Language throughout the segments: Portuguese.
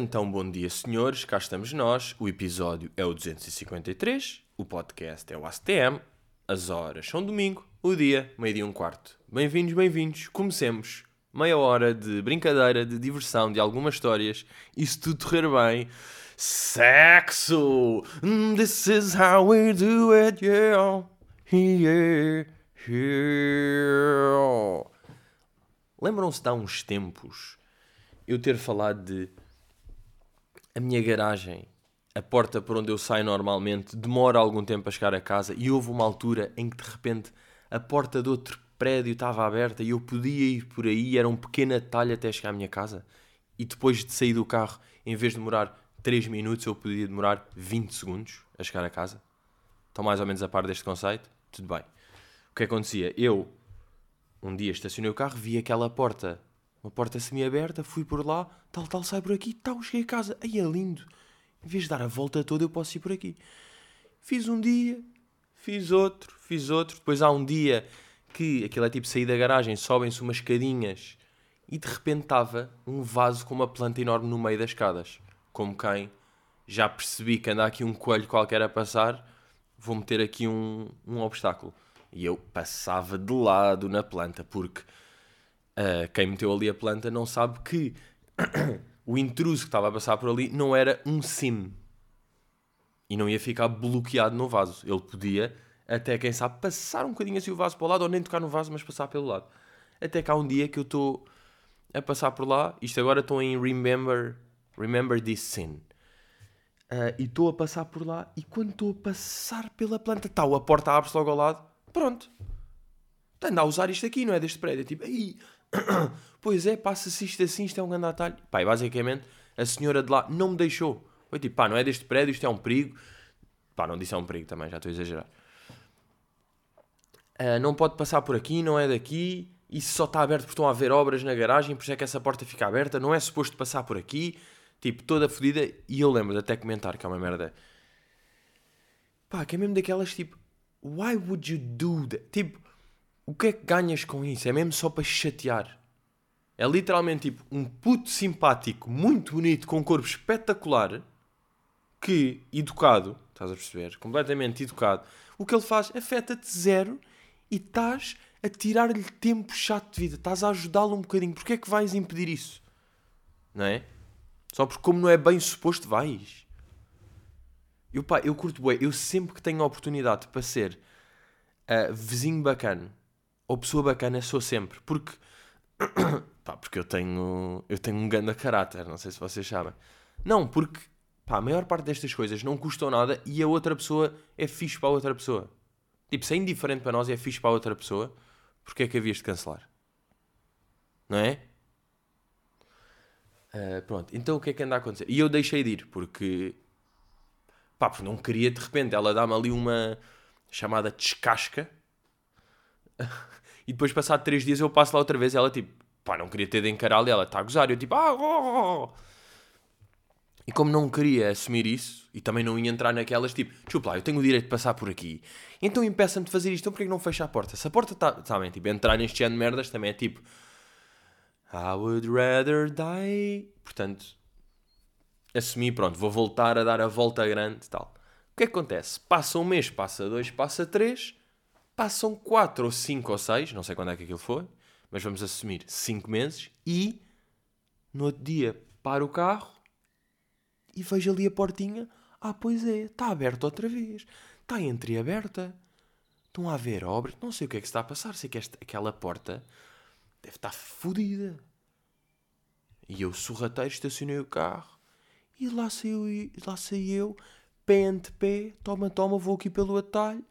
Então, bom dia senhores, cá estamos nós, o episódio é o 253, o podcast é o ACTM, as horas são domingo, o dia, meio-dia e um quarto. Bem-vindos, bem-vindos, comecemos. Meia hora de brincadeira, de diversão, de algumas histórias, e se tudo correr bem, sexo! This is how we do it, yeah, yeah, yeah. Lembram-se de há uns tempos eu ter falado de a minha garagem, a porta por onde eu saio normalmente, demora algum tempo a chegar a casa e houve uma altura em que de repente a porta de outro prédio estava aberta e eu podia ir por aí, era um pequeno atalho até chegar à minha casa. E depois de sair do carro, em vez de demorar 3 minutos, eu podia demorar 20 segundos a chegar a casa. Estão mais ou menos a par deste conceito? Tudo bem. O que acontecia? Eu, um dia estacionei o carro, vi aquela porta, uma porta semi-aberta, fui por lá, tal, tal, sai por aqui, tal, cheguei a casa. Aí é lindo. Em vez de dar a volta toda, eu posso ir por aqui. Fiz um dia, fiz outro, fiz outro. Depois há um dia que aquilo é tipo sair da garagem, sobem-se umas escadinhas e de repente estava um vaso com uma planta enorme no meio das escadas. Como quem já percebi que anda aqui um coelho qualquer a passar, vou meter aqui um, um obstáculo. E eu passava de lado na planta, porque ah, quem meteu ali a planta não sabe que o intruso que estava a passar por ali não era um sim. E não ia ficar bloqueado no vaso. Ele podia, até quem sabe, passar um bocadinho assim o vaso para o lado, ou nem tocar no vaso, mas passar pelo lado. Até que há um dia que eu estou a passar por lá, isto agora estou em Remember, remember This Sin. Ah, e estou a passar por lá, e quando estou a passar pela planta, tal, a porta abre-se logo ao lado, pronto. Anda a usar isto aqui, não é deste prédio. Tipo, aí, pois é, passa-se isto assim, isto é um grande atalho. Pá, e basicamente, a senhora de lá não me deixou. Foi tipo, pá, não é deste prédio, isto é um perigo. Pá, não disse é um perigo também, já estou a exagerar. Ah, não pode passar por aqui, não é daqui. Isso só está aberto porque estão a haver obras na garagem, por isso é que essa porta fica aberta. Não é suposto passar por aqui. Tipo, toda fodida. E eu lembro de até comentar que é uma merda. Pá, que é mesmo daquelas tipo, why would you do that? Tipo, o que é que ganhas com isso? É mesmo só para chatear. É literalmente tipo um puto simpático, muito bonito, com um corpo espetacular, que, educado, estás a perceber? Completamente educado, o que ele faz afeta-te zero e estás a tirar-lhe tempo chato de vida. Estás a ajudá-lo um bocadinho. Porquê é que vais impedir isso? Não é? Só porque como não é bem suposto, vais. Eu, pá, eu curto bué. Eu sempre que tenho a oportunidade para ser ah, vizinho bacana ou pessoa bacana, sou sempre. Porque, pá, porque eu tenho, eu tenho um grande caráter, não sei se vocês sabem. Não, porque, pá, a maior parte destas coisas não custam nada e a outra pessoa é fixe para a outra pessoa. Tipo, se é indiferente para nós e é fixe para a outra pessoa, porque é que havias de cancelar? Não é? Ah, pronto, então o que é que anda a acontecer? E eu deixei de ir, porque pá, porque não queria de repente ela dá-me ali uma chamada descasca e depois passado três dias eu passo lá outra vez ela tipo, pá, não queria ter de encará-la ela está a gozar eu tipo, ah, oh, oh, oh." E como não queria assumir isso e também não ia entrar naquelas tipo, desculpa lá, eu tenho o direito de passar por aqui, então impeça-me de fazer isto, então porquê que não fecha a porta? Se a porta está, sabem, tipo, entrar neste género de merdas também é tipo, I would rather die. Portanto, assumi, pronto, vou voltar a dar a volta grande e tal. O que é que acontece? Passa um mês, passa dois, passa três, passam quatro ou cinco ou seis, não sei quando é que aquilo foi, mas vamos assumir cinco meses e no outro dia paro o carro e vejo ali a portinha. Ah, pois é, está aberta outra vez. Está entreaberta. Estão a haver obras. Não sei o que é que está a passar. Sei que esta, aquela porta deve estar fodida. E eu, sorrateiro, estacionei o carro. E lá saiu, lá saí eu, pé ante pé, toma, toma, vou aqui pelo atalho.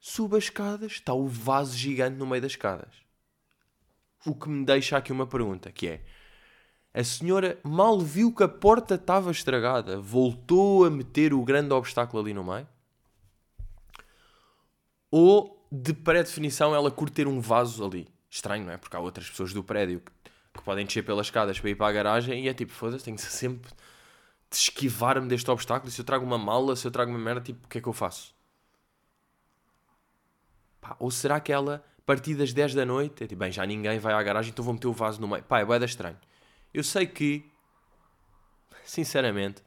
Subo as escadas, está o vaso gigante no meio das escadas. O que me deixa aqui uma pergunta, que é... A senhora mal viu que a porta estava estragada, voltou a meter o grande obstáculo ali no meio? Ou, de pré-definição, ela curte ter um vaso ali? Estranho, não é? Porque há outras pessoas do prédio que, que podem descer pelas escadas para ir para a garagem e é tipo, foda-se, tenho sempre de esquivar-me deste obstáculo. Se eu trago uma mala, se eu trago uma merda, tipo, o que é que eu faço? Ou será que ela, a partir das 10 da noite, é tipo, bem, já ninguém vai à garagem, então vou meter o vaso no meio. Pá, é boeda estranho. Eu sei que sinceramente,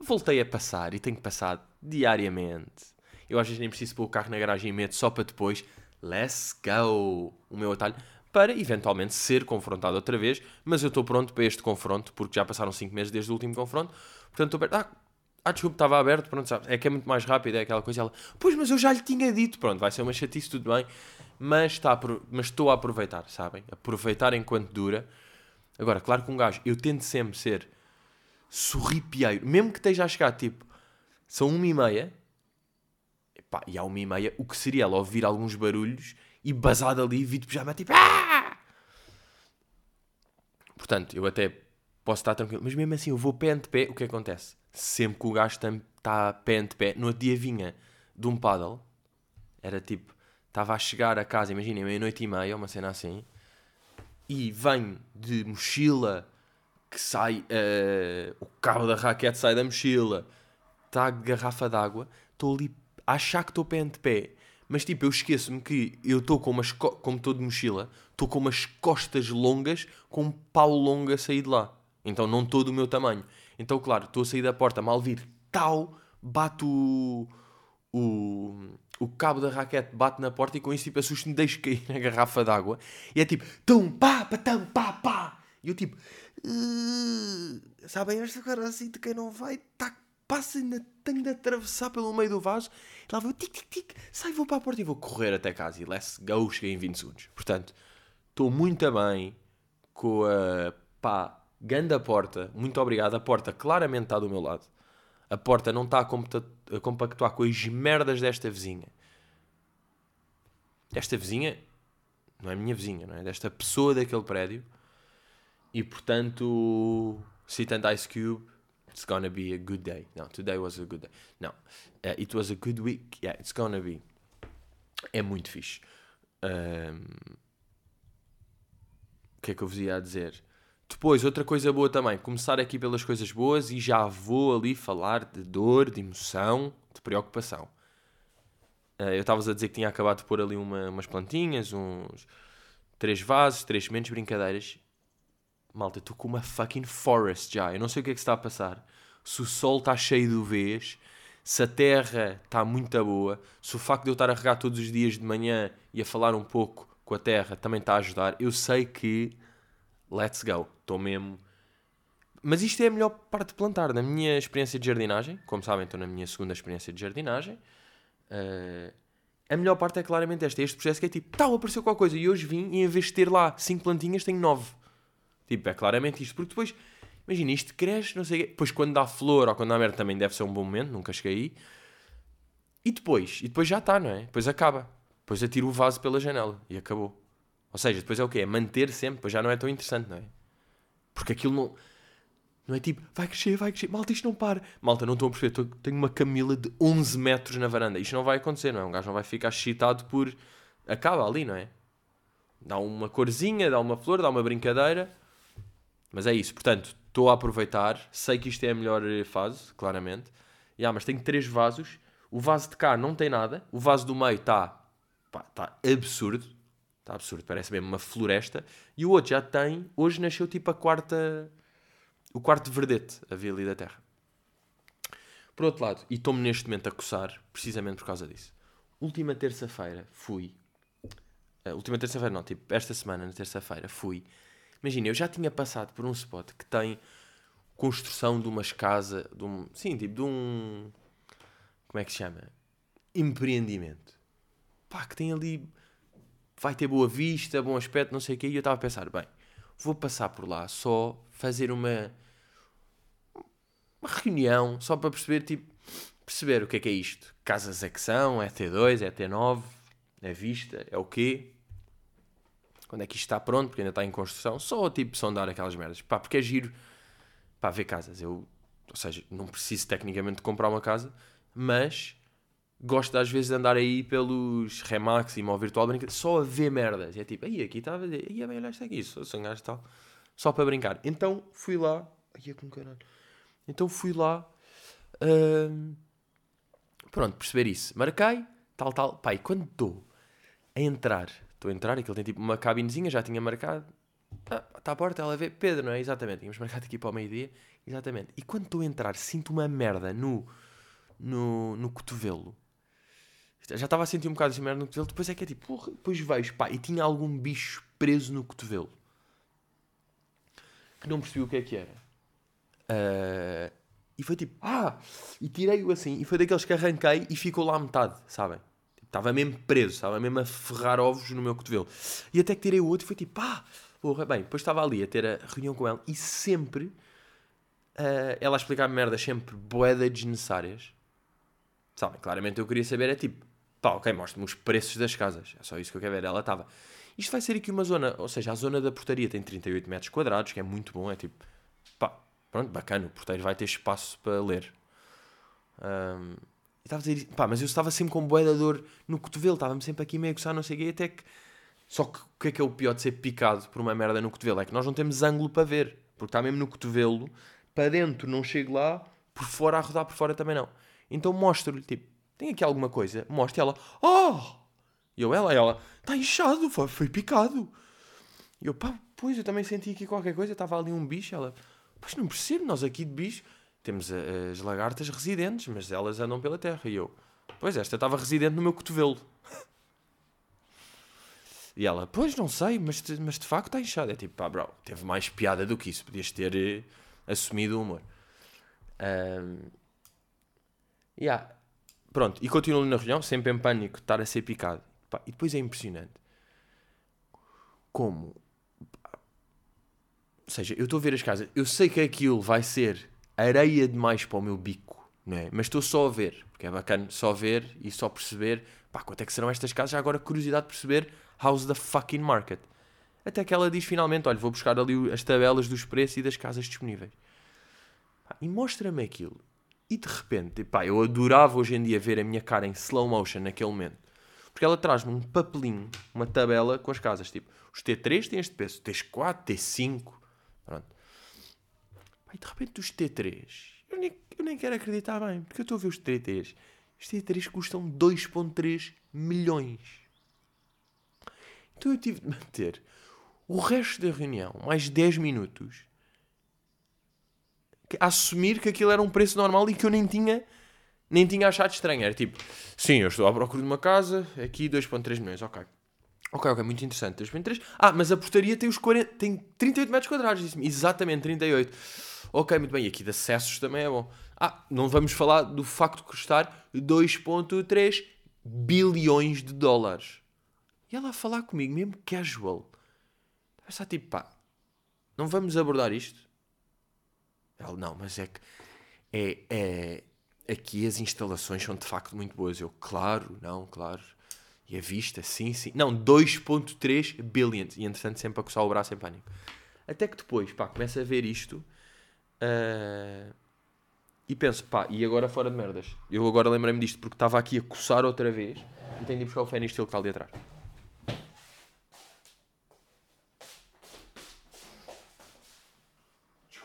voltei a passar e tenho passar diariamente. Eu às vezes nem preciso pôr o carro na garagem e meto só para depois, let's go, o meu atalho, para eventualmente ser confrontado outra vez, mas eu estou pronto para este confronto, porque já passaram 5 meses desde o último confronto, portanto estou perto. Ah, ah, desculpa, estava aberto, pronto, sabe? É que é muito mais rápido, é aquela coisa. Ela, pois, mas eu já lhe tinha dito, pronto, vai ser uma chatice, tudo bem, mas, está mas estou a aproveitar, sabem? Aproveitar enquanto dura. Agora, claro que um gajo, eu tento sempre ser sorripieiro, mesmo que esteja a chegar, tipo, são uma e meia, epá, e há uma e meia, o que seria ela ouvir alguns barulhos e basado ali, vi de pijama, tipo, ah! Portanto, eu até posso estar tranquilo, mas mesmo assim, eu vou pé ante pé, o que acontece? Sempre que o gajo está pé ante pé, no outro dia vinha de um paddle, era tipo, estava a chegar a casa, imaginem, meia-noite e meia, uma cena assim, e vem de mochila que sai, uh, o cabo da raquete sai da mochila, está a garrafa d'água, estou ali a achar que estou pé ante pé, mas tipo, eu esqueço-me que eu estou com umas, como estou de mochila, estou com umas costas longas, com um pau longo a sair de lá. Então não estou do meu tamanho. Então, claro, estou a sair da porta, mal vir, tal, bato o, o, o cabo da raquete, bate na porta e com isso tipo assusto-me, deixo cair na garrafa d'água. E é tipo, tum, pá, patam, pá, pá. E eu tipo, uh, sabem, esta cara assim de quem não vai, tá, passa, ainda tenho de atravessar pelo meio do vaso. E lá vou, tic, tic, tic, sai, vou para a porta e vou correr até casa. E let's go, cheguei em 20 segundos. Portanto, estou muito bem com a, pá, Ganda porta, muito obrigado. A porta claramente está do meu lado. A porta não está a, compactuar com as merdas desta vizinha. Esta vizinha não é minha vizinha, não é? Desta pessoa daquele prédio. E portanto, citando Ice Cube, it's gonna be a good day. No, today was a good day. Não, uh, it was a good week. Yeah, it's gonna be. É muito fixe. Um... O que é que eu vos ia dizer? Depois, outra coisa boa também, começar aqui pelas coisas boas e já vou ali falar de dor, de emoção, de preocupação. Uh, eu estava a dizer que tinha acabado de pôr ali uma, umas plantinhas, uns três vasos, três sementes, brincadeiras. Malta, estou com uma fucking forest já. Eu não sei o que é que se está a passar. Se o sol está cheio de vez, se a terra está muito boa, se o facto de eu estar a regar todos os dias de manhã e a falar um pouco com a terra também está a ajudar. Eu sei que let's go. Estou mesmo. Mas isto é a melhor parte de plantar. Na minha experiência de jardinagem, como sabem, estou na minha segunda experiência de jardinagem. Uh, a melhor parte é claramente esta: este processo que é tipo, tal, apareceu qualquer coisa e hoje vim e em vez de ter lá 5 plantinhas, tenho 9. Tipo, é claramente isto. Porque depois, imagina, isto cresce, não sei o quê. Depois, quando dá flor ou quando dá merda, também deve ser um bom momento, nunca cheguei aí. E depois? E depois já está, não é? Depois acaba. Depois atiro o vaso pela janela e acabou. Ou seja, depois é o quê? É manter sempre, depois já não é tão interessante, não é? Porque aquilo não. Não é tipo, vai crescer, vai crescer, malta, isto não para. Malta, não estou a perceber, tenho uma camila de 11 metros na varanda. Isto não vai acontecer, não é? Um gajo não vai ficar excitado por. Acaba ali, não é? Dá uma corzinha, dá uma flor, dá uma brincadeira. Mas é isso, portanto, estou a aproveitar. Sei que isto é a melhor fase, claramente. Yeah, mas tenho três vasos. O vaso de cá não tem nada. O vaso do meio está. Está absurdo. Está absurdo, parece mesmo uma floresta. E o outro já tem, hoje nasceu tipo a quarta, o quarto verdete a ver ali da terra. Por outro lado, e estou-me neste momento a coçar, precisamente por causa disso. Última terça-feira fui. Uh, última terça-feira não, tipo, esta semana, na terça-feira, fui. Imagina, eu já tinha passado por um spot que tem construção de umas casas, de um, sim, tipo, de um. Como é que se chama? Empreendimento. Pá, que tem ali vai ter boa vista, bom aspecto, não sei o quê. E eu estava a pensar, bem, vou passar por lá só fazer uma, uma reunião, só para perceber, tipo, perceber o que é que é isto. Casas é que são, é T2, é T9, é vista, é o quê? Quando é que isto está pronto, porque ainda está em construção. Só, tipo, sondar aquelas merdas. Pá, porque é giro, para ver casas. Eu, ou seja, não preciso tecnicamente de comprar uma casa, mas gosto às vezes de andar aí pelos Remax e virtual brincar, só a ver merdas. E é tipo, aí aqui estava a ver, aí bem, olha isto aqui, sou um gajo tal. Só para brincar. Então fui lá, aí é com caralho. Então fui lá, hum, pronto, perceber isso. Marquei, tal, tal. Pai, quando estou a entrar, estou a entrar, aquilo tem tipo uma cabinezinha, já tinha marcado. Ah, está à porta, ela vê. Pedro, não é? Exatamente. Tínhamos marcado aqui para o meio-dia. Exatamente. E quando estou a entrar, sinto uma merda no, no, no cotovelo. Já estava a sentir um bocado de merda no cotovelo. Depois é que é tipo, porra, depois vejo, pá, e tinha algum bicho preso no cotovelo. Que não percebi o que é que era. Uh, e foi tipo, ah! E tirei-o assim. E foi daqueles que arranquei e ficou lá metade, sabem? Estava mesmo preso, estava mesmo a ferrar ovos no meu cotovelo. E até que tirei o outro e foi tipo, ah! Porra, bem, depois estava ali a ter a reunião com ela e sempre uh, ela a explicar-me merdas sempre boedas desnecessárias. Sabem, claramente eu queria saber, é tipo, pá, ok, mostra-me os preços das casas. É só isso que eu quero ver. Ela estava, isto vai ser aqui uma zona, ou seja, a zona da portaria tem 38 metros quadrados, que é muito bom, é tipo, pá, pronto, bacana, o porteiro vai ter espaço para ler. Um, e estava a dizer, pá, mas eu estava sempre com boeda dor no cotovelo, estava-me sempre aqui meio a coçar, não sei o quê, até que. Só que o que é que é o pior de ser picado por uma merda no cotovelo? É que nós não temos ângulo para ver, porque está mesmo no cotovelo, para dentro não chego lá, por fora a rodar por fora também não. Então mostro-lhe, tipo, tem aqui alguma coisa? Mostra ela, oh! E eu, ela, ela, está inchado, foi, foi picado. E eu, pá, pois, eu também senti aqui qualquer coisa, estava ali um bicho, ela, pois não percebo, nós aqui de bicho temos as lagartas residentes, mas elas andam pela terra. E eu, pois, esta estava residente no meu cotovelo. E ela, pois não sei, mas, mas de facto está inchado. É tipo, pá, bro, teve mais piada do que isso. Podias ter eh, assumido o humor. Um, yeah. Pronto, e continuo na reunião, sempre em pânico, estar a ser picado. E depois é impressionante como. Ou seja, eu estou a ver as casas, eu sei que aquilo vai ser areia demais para o meu bico, não é? Mas estou só a ver, porque é bacana só ver e só perceber, pá, quanto é que serão estas casas? Já agora curiosidade de perceber how's the fucking market. Até que ela diz finalmente, olha, vou buscar ali as tabelas dos preços e das casas disponíveis. E mostra-me aquilo. E de repente, pá, eu adorava hoje em dia ver a minha cara em slow motion naquele momento. Porque ela traz-me um papelinho, uma tabela com as casas. Tipo, os T3 têm este preço, T4, T5. Pronto. E de repente os T3, eu nem, eu nem quero acreditar bem, porque eu estou a ver os T3. Os T3 custam 2,3 milhões. Então eu tive de manter o resto da reunião, mais 10 minutos, assumir que aquilo era um preço normal e que eu nem tinha nem tinha achado estranho. Era tipo, sim, eu estou à procura de uma casa, aqui 2.3 milhões, ok. Ok, ok, muito interessante. 2.3. Ah, mas a portaria tem os 40, tem 38 metros quadrados, disse-me. Exatamente, 38. Ok, muito bem. E aqui de acessos também é bom. Ah, não vamos falar do facto de custar 2.3 bilhões de dólares. E ela a falar comigo, mesmo casual. Pensar tipo, pá, não vamos abordar isto? Não, mas é que é, é, aqui as instalações são de facto muito boas. Eu, claro, não, claro. E a vista, sim, sim. Não, 2.3 billions. E entretanto sempre a coçar o braço em pânico. Até que depois, pá, começa a ver isto uh, e penso, pá, e agora fora de merdas. Eu agora lembrei-me disto porque estava aqui a coçar outra vez e tenho de ir buscar o fé estilo que está ali atrás.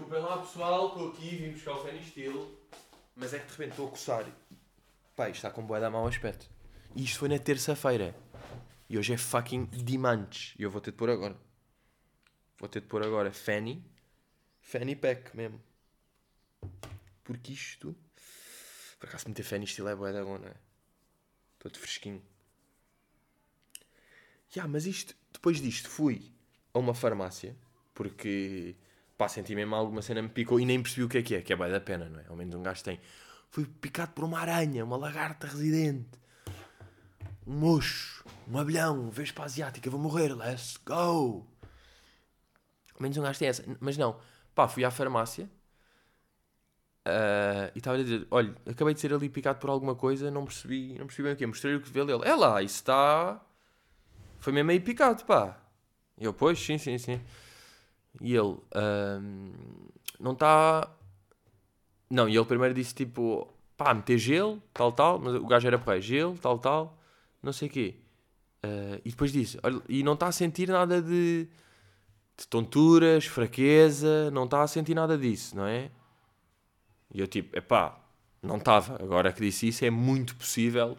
Desculpem lá pessoal, estou aqui, vim buscar o fé estilo. Mas é que de repente estou a coçar. Pá, isto está com boé da mau aspecto. E isto foi na terça-feira. E hoje é fucking dimantes. E eu vou ter de pôr agora. Vou ter de pôr agora Fanny. Fanny Pack mesmo. Porque isto. Por acaso meter Fanny estilo é boé da bom, não é? Todo fresquinho. Já, yeah, mas isto. Depois disto fui a uma farmácia. Porque pá, senti mesmo alguma cena me picou e nem percebi o que é que é, que é bem da pena, não é? Ao menos um gajo tem. Fui picado por uma aranha, uma lagarta residente, um mocho, um abelhão, vespa asiática, vou morrer, let's go! Ao menos um gajo tem essa, mas não, pá, fui à farmácia uh, e estava a dizer: olha, acabei de ser ali picado por alguma coisa, não percebi, não percebi bem o que Mostrei o que vê ele, é lá, isso está. Foi mesmo aí picado, pá. E eu, pois, sim, sim, sim. E ele um, não está. Não, e ele primeiro disse tipo, pá, meter gelo, tal, tal, mas o gajo era pá, gelo, tal, tal, não sei o quê. Uh, e depois disse, olha, e não está a sentir nada de, de tonturas, fraqueza, não está a sentir nada disso, não é? E eu tipo, epá, não estava. Agora que disse isso, é muito possível.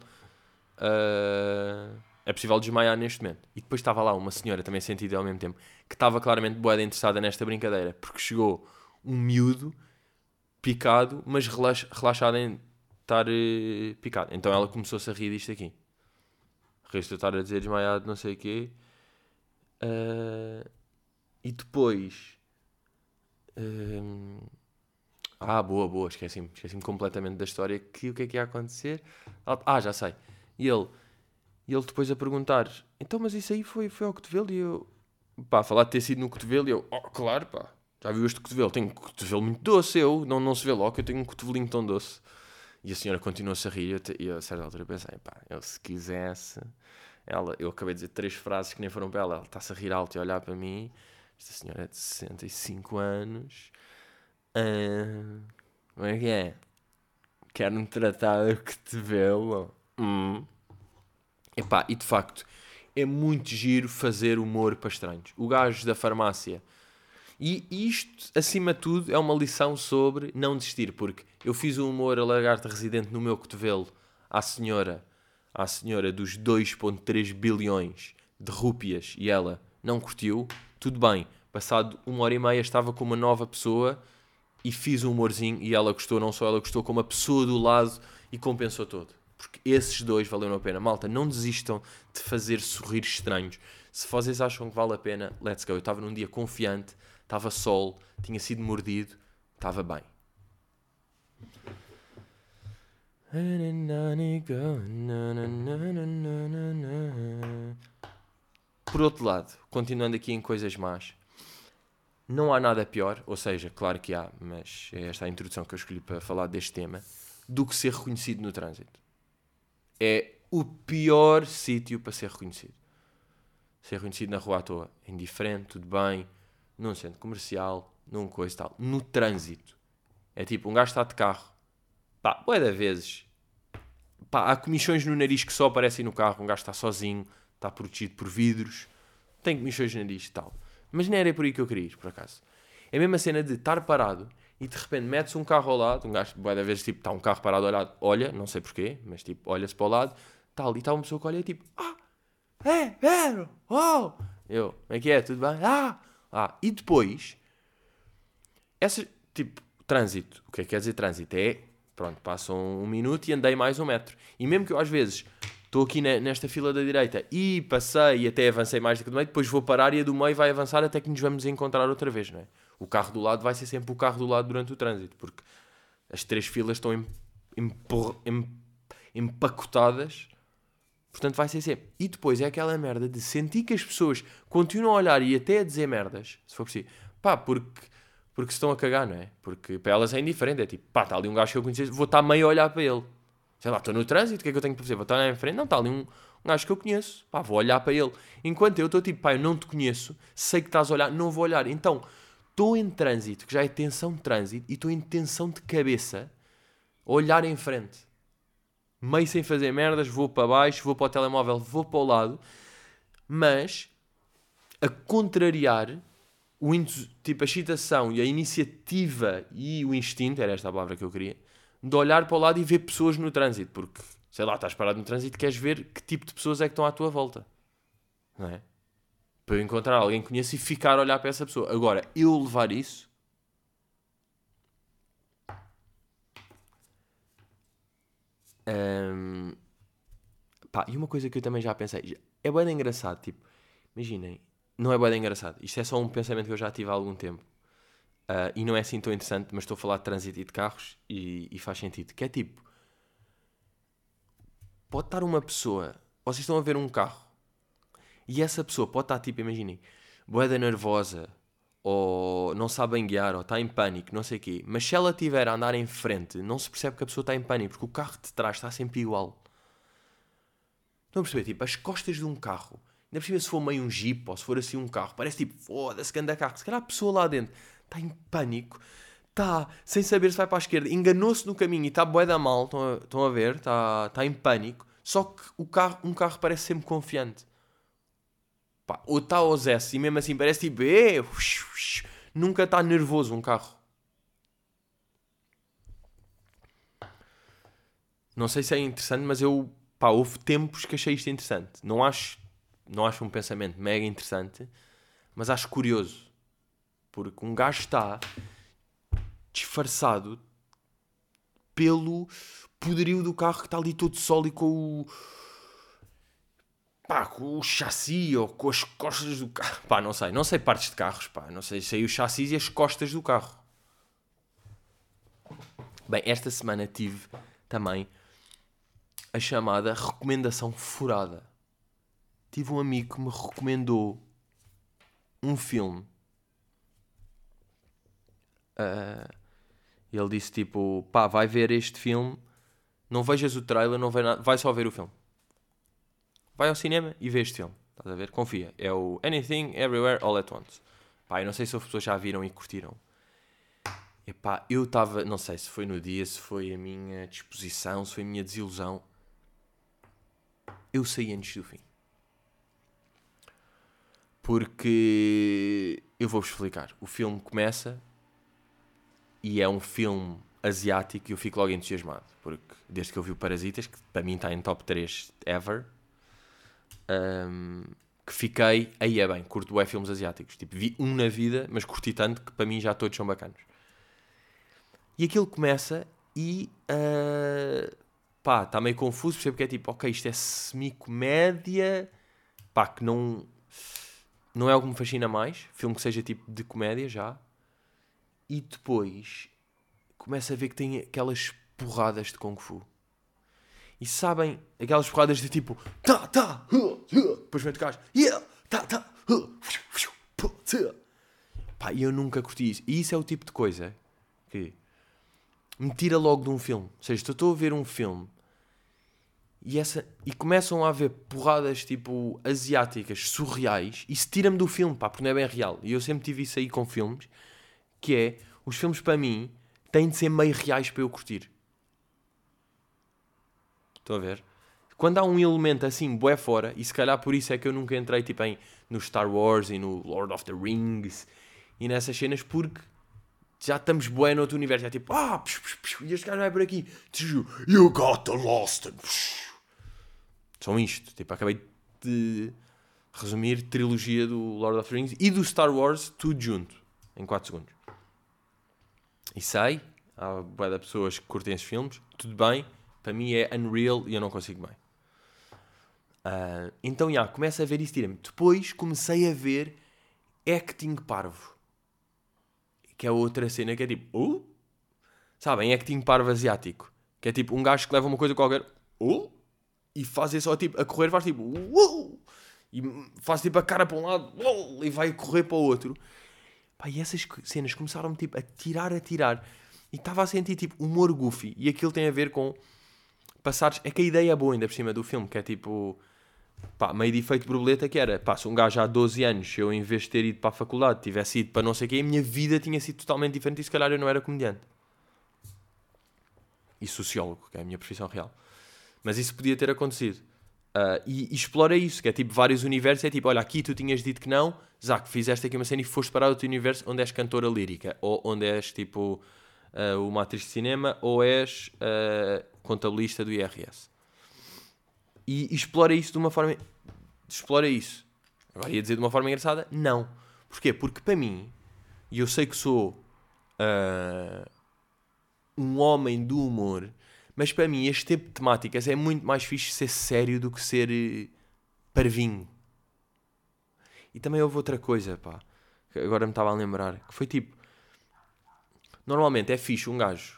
Uh, é possível desmaiar neste momento. E depois estava lá uma senhora, também sentida ao mesmo tempo, que estava claramente boeda interessada nesta brincadeira, porque chegou um miúdo picado, mas relaxado em estar uh, picado. Então ela começou-se a rir disto aqui. Resta estar a dizer desmaiado, não sei o quê. Uh, e depois. Uh, ah, boa, boa, esqueci-me. Esqueci-me completamente da história. Que o que é que ia acontecer? Ah, já sei. E ele. E ele depois a perguntar: Então, mas isso aí foi, foi ao cotovelo? E eu. Pá, falar de ter sido no cotovelo. E eu: Oh, claro, pá. Já viu este cotovelo? Tenho um cotovelo muito doce, eu. Não, não se vê logo eu tenho um cotovelinho tão doce. E a senhora continuou-se a rir. E eu, a certa altura, pensei: Pá, eu se quisesse. Ela, eu acabei de dizer três frases que nem foram para ela. Ela está-se a rir alto e a olhar para mim. Esta senhora é de 65 anos. Uh, como é que é? Quero-me tratar de cotovelo. Hum. Epá, e de facto, é muito giro fazer humor para estranhos. O gajo da farmácia. E isto, acima de tudo, é uma lição sobre não desistir, porque eu fiz um humor a lagarta residente no meu cotovelo à senhora, à senhora dos 2.3 bilhões de rúpias e ela não curtiu, tudo bem. Passado uma hora e meia estava com uma nova pessoa e fiz um humorzinho e ela gostou, não só ela gostou, como a pessoa do lado e compensou todo. Porque esses dois valeram a pena. Malta, não desistam de fazer sorrir estranhos. Se vocês acham que vale a pena, let's go. Eu estava num dia confiante, estava sol, tinha sido mordido, estava bem. Por outro lado, continuando aqui em coisas más, não há nada pior, ou seja, claro que há, mas é esta a introdução que eu escolhi para falar deste tema, do que ser reconhecido no trânsito. É o pior sítio para ser reconhecido. Ser reconhecido na rua à toa, indiferente, tudo bem, num centro comercial, num coisa e tal. No trânsito. É tipo, um gajo está de carro. Pá, boé de vezes. Pá, há comissões no nariz que só aparecem no carro. Um gajo está sozinho, está protegido por vidros. Tem comissões no nariz e tal. Mas não era por aí que eu queria ir, por acaso. É a mesma cena de estar parado e de repente metes um carro ao lado, um gajo, vai da vez, tipo, está um carro parado ao lado, olha, não sei porquê, mas tipo, olha-se para o lado, tal, e está uma pessoa que olha e tipo, ah, é, Pedro, oh! Eu, como é que é? Tudo bem? Ah! Ah, e depois, essa, tipo, trânsito, o que é que quer dizer trânsito? É, pronto, passam um minuto e andei mais um metro. E mesmo que eu às vezes estou aqui nesta fila da direita e passei e até avancei mais do que do meio, depois vou parar e a do meio vai avançar até que nos vamos encontrar outra vez, não é? O carro do lado vai ser sempre o carro do lado durante o trânsito, porque as três filas estão empacotadas, portanto vai ser sempre. E depois é aquela merda de sentir que as pessoas continuam a olhar e até a dizer merdas, se for possível, pá, porque, porque se estão a cagar, não é? Porque para elas é indiferente, é tipo, pá, está ali um gajo que eu conheço, vou estar meio a olhar para ele sei lá, estou no trânsito, o que é que eu tenho para fazer? Vou estar lá em frente? Não, está ali um, um gajo que eu conheço, pá, vou olhar para ele. Enquanto eu estou tipo, pá, eu não te conheço, sei que estás a olhar, não vou olhar. Então, estou em trânsito, que já é tensão de trânsito, e estou em tensão de cabeça, olhar em frente. Meio sem fazer merdas, vou para baixo, vou para o telemóvel, vou para o lado, mas a contrariar o tipo a excitação e a iniciativa e o instinto, era esta a palavra que eu queria, de olhar para o lado e ver pessoas no trânsito, porque, sei lá, estás parado no trânsito queres ver que tipo de pessoas é que estão à tua volta. Não é? Para eu encontrar alguém que conheço e ficar a olhar para essa pessoa. Agora, eu levar isso. Um, pá, e uma coisa que eu também já pensei, é bem engraçado, tipo, imaginem, não é bem engraçado, isto é só um pensamento que eu já tive há algum tempo. Uh, e não é assim tão interessante, mas estou a falar de trânsito e de carros e, e, faz sentido. Que é tipo: pode estar uma pessoa, vocês estão a ver um carro e essa pessoa pode estar tipo, imaginem, boeda nervosa ou não sabe bem guiar ou está em pânico, não sei o quê. Mas se ela estiver a andar em frente, não se percebe que a pessoa está em pânico porque o carro de trás está sempre igual. Estão a perceber? Tipo, as costas de um carro, ainda cima se for meio um jeep ou se for assim um carro, parece tipo, foda-se que anda carro. Se calhar a pessoa lá dentro está em pânico, está sem saber se vai para a esquerda, enganou-se no caminho e está bué da mal, estão a, estão a ver, está, está em pânico, só que o carro, um carro parece sempre confiante. Pá, ou está aos S e mesmo assim parece tipo, nunca está nervoso um carro. Não sei se é interessante, mas eu pá, houve tempos que achei isto interessante. Não acho, não acho um pensamento mega interessante, mas acho curioso. Porque um gajo está disfarçado pelo poderio do carro que está ali todo sólido com o. Pá, com o chassi ou com as costas do carro. Pá, não sei. Não sei partes de carros, pá. Não sei. Sei os chassis e as costas do carro. Bem, esta semana tive também a chamada recomendação furada. Tive um amigo que me recomendou um filme. Uh, ele disse tipo, pá, vai ver este filme, não vejas o trailer, não vai, nada, vai só ver o filme. Vai ao cinema e vê este filme. Estás a ver? Confia. É o Anything, Everywhere, All at Once. Pá, eu não sei se as pessoas já viram e curtiram. Epá, eu estava, não sei se foi no dia, se foi a minha disposição, se foi a minha desilusão. Eu saí antes do fim. Porque eu vou-vos explicar. O filme começa e é um filme asiático e eu fico logo entusiasmado. Porque desde que eu vi o Parasitas, que para mim está em top 3 ever, um, que fiquei, aí é bem, curto bem filmes asiáticos. Tipo, vi um na vida, mas curti tanto que para mim já todos são bacanos. E aquilo começa e uh, pá, está meio confuso, percebo que é tipo, ok, isto é semi-comédia, pá, que não, não é algo que me fascina mais, filme que seja tipo de comédia já, e depois começa a ver que tem aquelas porradas de Kung Fu. E sabem, aquelas porradas de tipo, tá, tá, depois vem o gajo, yeah, tá, tá, pá, e eu nunca curti isso. E isso é o tipo de coisa que me tira logo de um filme. Ou seja, estou a ver um filme e, essa, e começam a haver porradas tipo asiáticas, surreais, e se tira-me do filme, pá, porque não é bem real. E eu sempre tive isso aí com filmes, que é, os filmes para mim têm de ser meio reais para eu curtir. Estão a ver? Quando há um elemento assim, bué fora, e se calhar por isso é que eu nunca entrei tipo em, no Star Wars e no Lord of the Rings e nessas cenas, porque já estamos bué no outro universo. É tipo, ah, psh, psh, psh, e este gajo vai por aqui. You got the lost. São isto. Tipo, acabei de resumir trilogia do Lord of the Rings e do Star Wars, tudo junto, em 4 segundos. E sei, há bué de pessoas que curtem esses filmes, tudo bem, para mim é unreal e eu não consigo bem. Uh, então, já, começo a ver isso tira-me. Depois comecei a ver acting parvo. Que é outra cena que é tipo, uh? Sabem, acting parvo asiático. Que é tipo um gajo que leva uma coisa qualquer, uh? E faz só tipo, a correr faz tipo, uh? E faz tipo a cara para um lado, uh? E vai correr para o outro. Pá, e essas cenas começaram-me tipo a tirar, a tirar. E estava a sentir tipo humor goofy. E aquilo tem a ver com passares. É que a ideia é boa ainda por cima do filme, que é tipo. Pá, meio de efeito borboleta que era, pá, se um gajo há 12 anos, eu em vez de ter ido para a faculdade, tivesse ido para não sei o quê, a minha vida tinha sido totalmente diferente e se calhar eu não era comediante. E sociólogo, que é a minha profissão real. Mas isso podia ter acontecido. Uh, e, e, explora isso, que é tipo vários universos, é tipo, olha, aqui tu tinhas dito que não, Zac, fizeste aqui uma cena e foste para outro universo onde és cantora lírica, ou onde és tipo uh, uma atriz de cinema, ou és uh, contabilista do IRS. E, e, explora isso de uma forma. Explora isso. Agora ia dizer de uma forma engraçada? Não. Porquê? Porque para mim, e eu sei que sou uh, um homem do humor, mas para mim este tipo de temáticas é muito mais fixe ser sério do que ser uh, parvinho. E também houve outra coisa, pá, que agora me estava a lembrar, que foi tipo. Normalmente é fixe um gajo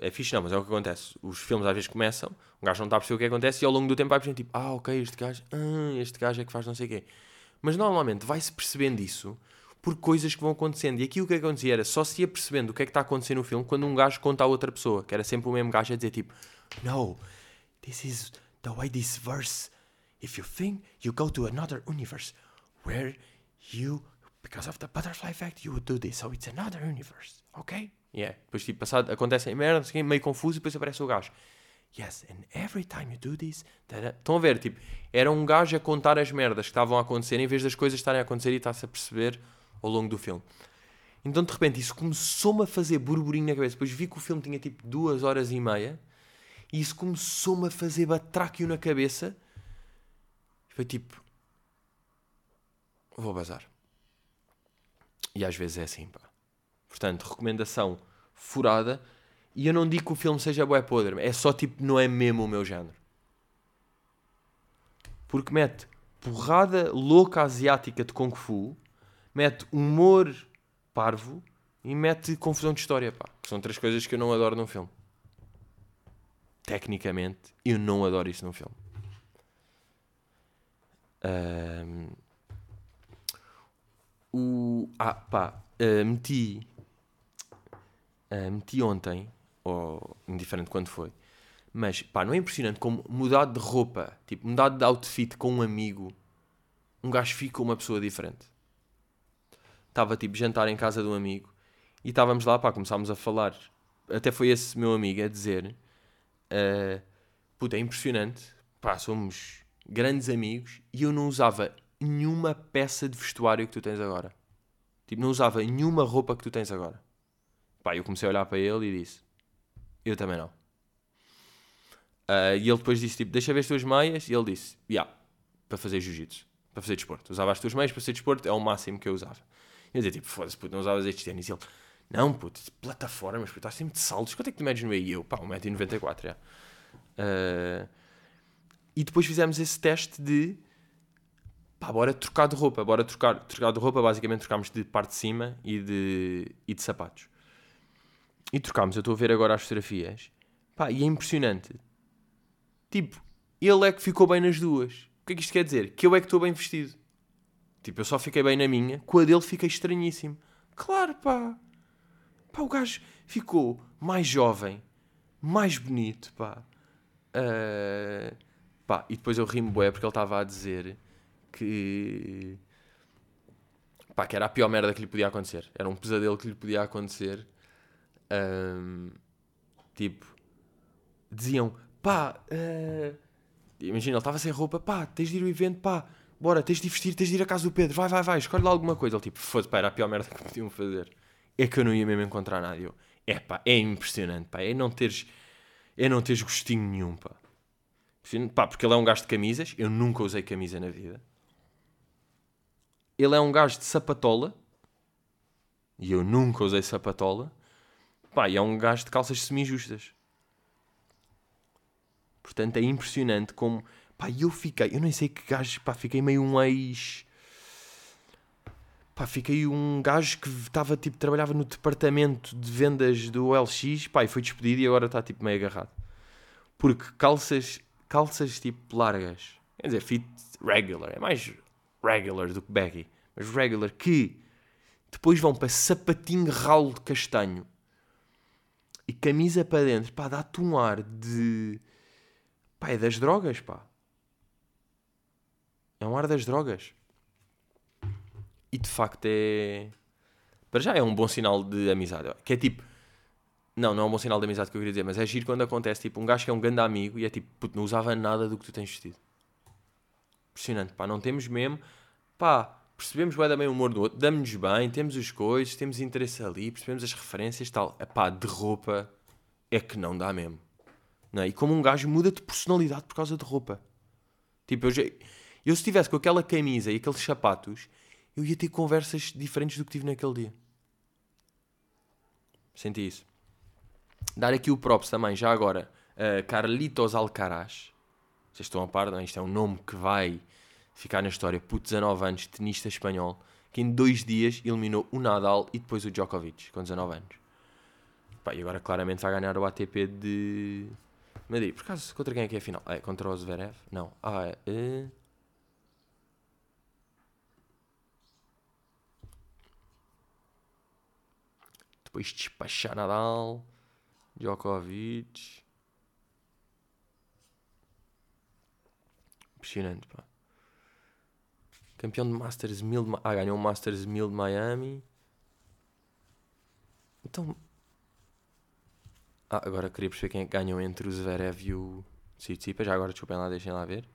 é fixe não, mas é o que acontece. Os filmes às vezes começam, um gajo não está a perceber o que acontece e ao longo do tempo vai percebendo tipo, ah, ok, este gajo, ah, este gajo é que faz não sei o quê. Mas normalmente vai-se percebendo isso por coisas que vão acontecendo. E aqui o que acontecia era só se ia percebendo o que é que está acontecendo no filme quando um gajo conta a outra pessoa, que era sempre o mesmo gajo a dizer tipo, no, this is the way this verse, if you think, you go to another universe where you, because of the butterfly effect, you would do this. So it's another universe, ok? Yeah. Depois, tipo, passado, acontecem merda, assim, meio confuso, e depois aparece o gajo. Yes, and every time you do this. Tada. Estão a ver, tipo, era um gajo a contar as merdas que estavam a acontecer em vez das coisas estarem a acontecer e está-se a perceber ao longo do filme. Então, de repente, isso começou-me a fazer burburinho na cabeça. Depois vi que o filme tinha tipo duas horas e meia E isso começou-me a fazer batráquio na cabeça. Foi tipo, vou bazar. E às vezes é assim, pá. Portanto, recomendação furada. E eu não digo que o filme seja bué podre. É só tipo, não é mesmo o meu género. Porque mete porrada louca asiática de Kung Fu. Mete humor parvo. E mete confusão de história, pá. Que são três coisas que eu não adoro num filme. Tecnicamente, eu não adoro isso num filme. Um, o, ah, pá, uh, meti, uh, meti ontem, ou indiferente quando foi, mas pá, não é impressionante como mudar de roupa, tipo, mudar de outfit com um amigo, um gajo fica uma pessoa diferente. Estava tipo jantar em casa de um amigo e estávamos lá, pá, começámos a falar. Até foi esse meu amigo a dizer: uh, Puta, é impressionante, pá, somos grandes amigos e eu não usava nenhuma peça de vestuário que tu tens agora. Tipo, não usava nenhuma roupa que tu tens agora. Pá, eu comecei a olhar para ele e disse: Eu também não. Uh, e ele depois disse: tipo, Deixa ver as tuas meias. E ele disse: Ya, yeah, para fazer jiu-jitsu, para fazer desporto. Usava as tuas meias para fazer desporto, é o máximo que eu usava. E eu dizia: Tipo, foda-se, puto, não usavas estes ténis. E ele: Não, puto, plataformas, puto, estás sempre de saltos. Quanto é que tu medes no meio? E eu: Pá, 1,94m, já. Uh, e depois fizemos esse teste de pá, bora trocar de roupa, bora trocar, trocar de roupa, basicamente trocámos de parte de cima e de, e de sapatos. E trocámos, eu estou a ver agora as fotografias, pá, e é impressionante. Tipo, ele é que ficou bem nas duas. O que é que isto quer dizer? Que eu é que estou bem vestido. Tipo, eu só fiquei bem na minha, com a dele fiquei estranhíssimo. Claro, pá. Pá, o gajo ficou mais jovem, mais bonito, pá. Uh, pá, e depois eu rimo bué porque ele estava a dizer que pá, que era a pior merda que lhe podia acontecer. Era um pesadelo que lhe podia acontecer. Um, tipo, diziam, pá, uh, imagina, ele estava sem roupa, pá, tens de ir ao evento, pá, bora, tens de ir vestir, tens de ir à casa do Pedro, vai, vai, vai, escolhe lá alguma coisa. Ele tipo, foda pá, era a pior merda que podiam fazer. É que eu não ia mesmo encontrar nada. Eu, é pá, é impressionante, pá, é não teres, é não teres gostinho nenhum, pá. Pá, porque ele é um gajo de camisas, eu nunca usei camisa na vida. Ele é um gajo de sapatola. E eu nunca usei sapatola. Pá, e é um gajo de calças semi-justas. Portanto, é impressionante como... Pá, eu fiquei... Eu nem sei que gajo... Pá, fiquei meio um ex... Pá, fiquei um gajo que estava, tipo, trabalhava no departamento de vendas do LX, pá, e foi despedido e agora está, tipo, meio agarrado. Porque calças, calças, tipo, largas, quer dizer, fit regular, é mais regular do que baggy, mas regular que depois vão para sapatinho ralo de castanho e camisa para dentro, pá, dá-te um ar de. pá, é das drogas, pá. É um ar das drogas. E de facto é. Para já é um bom sinal de amizade. Que é tipo. Não, não é um bom sinal de amizade que eu queria dizer, mas é giro quando acontece tipo um gajo que é um grande amigo e é tipo, puto, não usava nada do que tu tens vestido. Impressionante, pá, não temos mesmo pá, percebemos bem também o humor do outro, damos-nos bem, temos as coisas, temos interesse ali, percebemos as referências tal. Pá, de roupa é que não dá mesmo. Não é? E como um gajo muda de personalidade por causa de roupa. Tipo, eu, já, eu se estivesse com aquela camisa e aqueles sapatos, eu ia ter conversas diferentes do que tive naquele dia. Senti isso. Dar aqui o props também, já agora, uh, Carlitos Alcaraz. Vocês estão a par, não? É? Isto é um nome que vai ficar na história, puto 19 anos, tenista espanhol, que em dois dias eliminou o Nadal e depois o Djokovic, com 19 anos. Pá, e agora claramente vai ganhar o ATP de Madrid. Por acaso, contra quem é que é a final? É contra o Zverev? Não. Ah, é... é... Depois despachar Nadal, Djokovic. Impressionante, pá. Campeão de Masters 1000 de... Ah, ganhou o Masters 1000 de Miami. Então... Ah, agora queria perceber quem é que ganhou entre o Zverev e o Tsitsipas. Já agora, desculpem lá, deixem lá ver.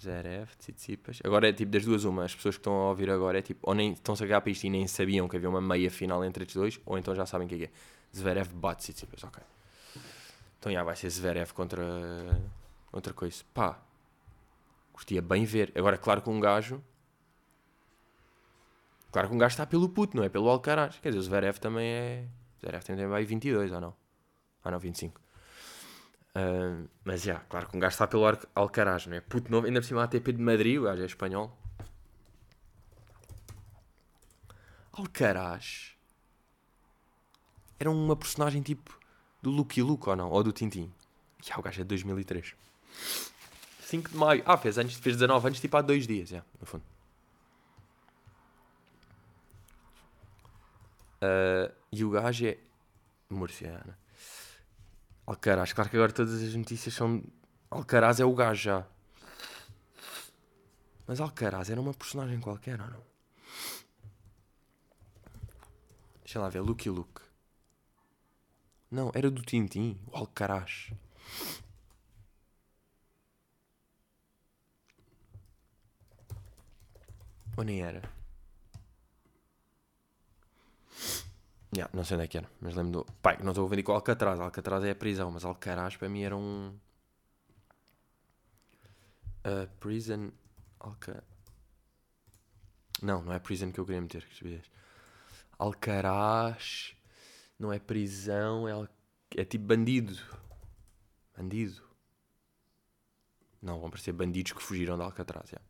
Zverev, Tsitsipas. Agora é tipo das duas uma. As pessoas que estão a ouvir agora é tipo... Ou nem estão a cagar para isto e nem sabiam que havia uma meia final entre estes dois. Ou então já sabem o que é é. Zverev bate Tsitsipas, ok. Então, já, vai ser Zverev contra outra coisa. Pá, curtia bem ver. Agora, claro que um gajo... Claro que um gajo está pelo puto, não é pelo Alcaraz. Quer dizer, o Zverev também é... O Zverev também vai 22, ou não? Ah, não, 25. Uh, mas, já, claro que um gajo está pelo Alcaraz, não é? Puto novo, ainda por cima ATP de Madrid, o gajo é espanhol. Alcaraz era uma personagem tipo do Lucky Luke ou não? Ou do Tintin? Já, o gajo é de 2003. 5 de maio. Ah, fez, anos, fez 19 anos, tipo há dois dias, já, no fundo. Uh, e o gajo é. Murciana. Alcaraz, claro que agora todas as notícias são. Alcaraz é o gajo já. Mas Alcaraz era uma personagem qualquer não? Deixa lá ver, Lucky Luke. Não, era do Tintim, o Alcaraz. Ou nem era? Yeah, não sei onde é que era, mas lembro do. Pai, não estou a ver com Alcatraz. Alcatraz é a prisão, mas Alcaraz para mim era um. Uh, prison. Alca. Não, não é prison que eu queria meter, que Alcaraz. Não é prisão, é, é tipo bandido. Bandido. Não, vão parecer bandidos que fugiram de Alcatraz. Yeah.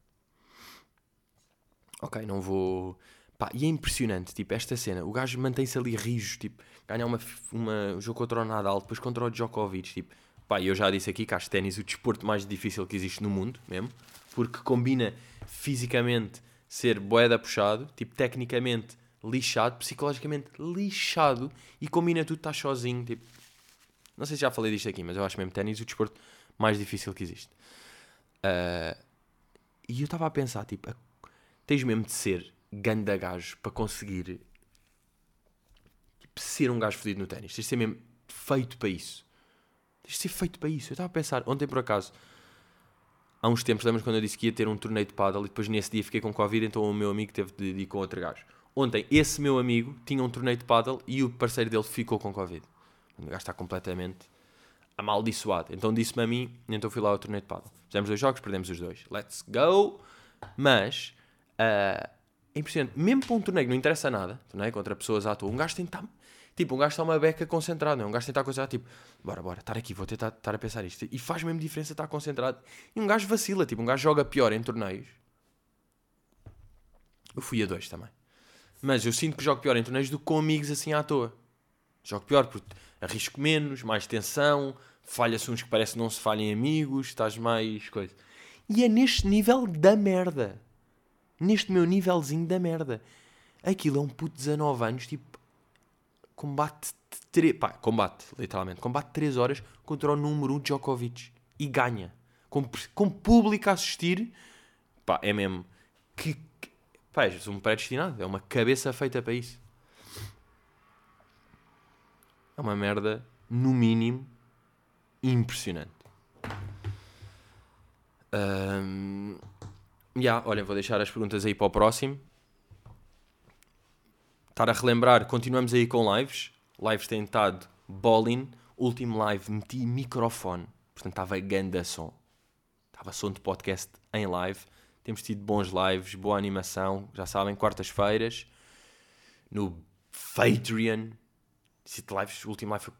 Ok, não vou. Pá, e é impressionante, tipo, esta cena. O gajo mantém-se ali rijo, tipo, ganha uma, uma, um jogo contra o Nadal, depois contra o Djokovic, tipo. Pá, eu já disse aqui que acho ténis o desporto mais difícil que existe no mundo, mesmo, porque combina fisicamente ser boeda puxado, tipo, tecnicamente lixado, psicologicamente lixado, e combina tudo, estás sozinho, tipo. Não sei se já falei disto aqui, mas eu acho mesmo ténis o desporto mais difícil que existe. Uh, e eu estava a pensar, tipo, tens mesmo de ser ganda gajo para conseguir tipo, ser um gajo fodido no ténis. Tens de ser mesmo feito para isso. Tens de ser feito para isso. Eu estava a pensar, ontem por acaso, há uns tempos, lembras quando eu disse que ia ter um torneio de paddle e depois nesse dia fiquei com Covid, então o meu amigo teve de ir com outro gajo. Ontem, esse meu amigo tinha um torneio de paddle e o parceiro dele ficou com Covid. O gajo está completamente amaldiçoado. Então disse-me a mim, então fui lá ao torneio de paddle. Fizemos dois jogos, perdemos os dois. Let's go! Mas uh, é impressionante. Mesmo para um torneio que não interessa nada, torneio contra pessoas à toa, um gajo tem que estar. Tipo, um gajo está uma beca concentrado, não é? Um gajo tem que estar concentrado, tipo, bora, bora, estar aqui, vou tentar estar a pensar isto. E faz mesmo diferença estar concentrado. E um gajo vacila, tipo, um gajo joga pior em torneios. Eu fui a dois também. Mas eu sinto que jogo pior em torneios do que com amigos assim à toa. Jogo pior porque arrisco menos, mais tensão, falha-se uns que parece que não se falhem amigos, estás mais coisa. E é neste nível da merda neste meu nívelzinho da merda. Aquilo é um puto de 19 anos, tipo, combate, tre... Pá, combate, literalmente, combate 3 horas contra o número 1 Djokovic e ganha. Com, com público a assistir, pá, é mesmo. Que, que pá, és um predestinado, é uma cabeça feita para isso. É uma merda, no mínimo, impressionante. Um, Yeah, olhem, vou deixar as perguntas aí para o próximo. Estar a relembrar, continuamos aí com lives. Lives têm estado bowling. Último live meti microfone. Portanto, estava ganda som. Estava som de podcast em live. Temos tido bons lives, boa animação. Já sabem, quartas-feiras. No Patreon. City Lives, o último live foi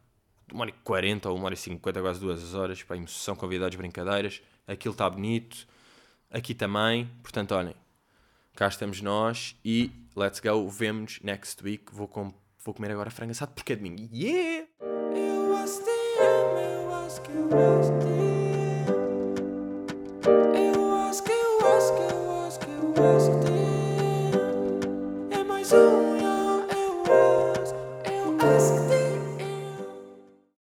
uma hora e 40 ou uma hora e 50, quase duas horas. Para emoção, convidados, brincadeiras. Aquilo está bonito aqui também. Portanto, olhem, cá estamos nós e let's go, vemos next week. Vou, com, vou comer agora frango assado porque é domingo. Yeah!